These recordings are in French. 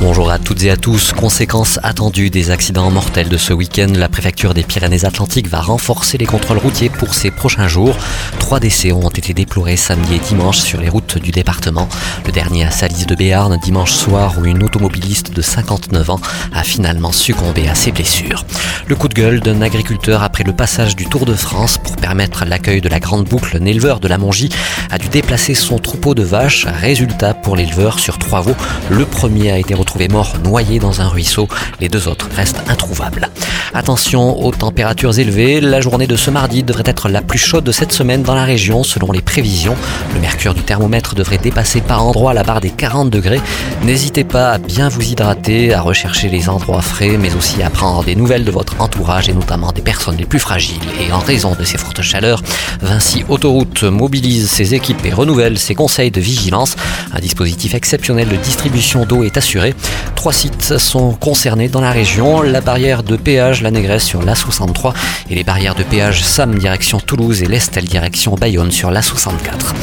Bonjour à toutes et à tous. Conséquences attendues des accidents mortels de ce week-end, la préfecture des Pyrénées-Atlantiques va renforcer les contrôles routiers pour ces prochains jours. Trois décès ont été déplorés samedi et dimanche sur les routes du département. Le dernier à Salis de Béarn, dimanche soir, où une automobiliste de 59 ans a finalement succombé à ses blessures. Le coup de gueule d'un agriculteur après le passage du Tour de France pour permettre l'accueil de la grande boucle, un éleveur de la Mongie a dû déplacer son troupeau de vaches. Résultat pour l'éleveur sur trois veaux, le premier a été retrouvé mort noyé dans un ruisseau. Les deux autres restent introuvables. Attention aux températures élevées. La journée de ce mardi devrait être la plus chaude de cette semaine dans la région selon les prévisions. Le mercure du thermomètre devrait dépasser par endroits la barre des 40 degrés. N'hésitez pas à bien vous hydrater, à rechercher les endroits frais, mais aussi à prendre des nouvelles de votre entourage et notamment des personnes les plus fragiles. Et en raison de ces fortes chaleurs, Vinci Autoroute mobilise ses équipes et renouvelle ses conseils de vigilance. Un dispositif exceptionnel de distribution d'eau est assuré. Trois sites sont concernés dans la région. La barrière de péage La Négresse sur l'A63 et les barrières de péage Sam direction Toulouse et l'Estel direction Bayonne sur l'A64.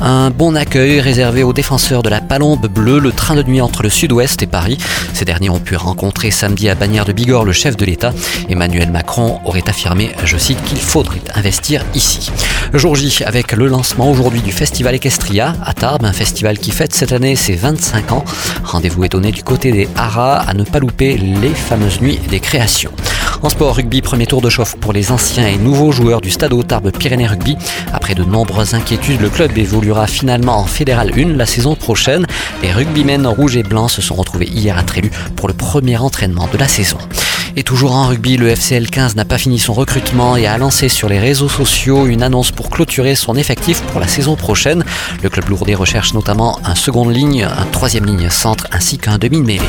Un bon accueil réservé aux défenseurs de la Palombe bleue, le train de nuit entre le sud-ouest et Paris. Ces derniers ont pu rencontrer samedi à Bagnères de Bigorre le chef de l'État. Emmanuel Macron aurait affirmé, je cite, qu'il faudrait investir ici. Jour J avec le lancement aujourd'hui du festival Equestria à Tarbes, un festival qui fête cette année ses 25 ans. Rendez-vous étonné du côté des Haras à ne pas louper les fameuses nuits des créations. En sport rugby, premier tour de chauffe pour les anciens et nouveaux joueurs du Stade Tarbes Pyrénées Rugby. Après de nombreuses inquiétudes, le club évoluera finalement en Fédéral 1 la saison prochaine. Les rugbymen rouges et blancs se sont retrouvés hier à Trélu pour le premier entraînement de la saison. Et toujours en rugby, le FCL 15 n'a pas fini son recrutement et a lancé sur les réseaux sociaux une annonce pour clôturer son effectif pour la saison prochaine. Le club lourdé recherche notamment un seconde ligne, un troisième ligne centre ainsi qu'un demi-mêlée.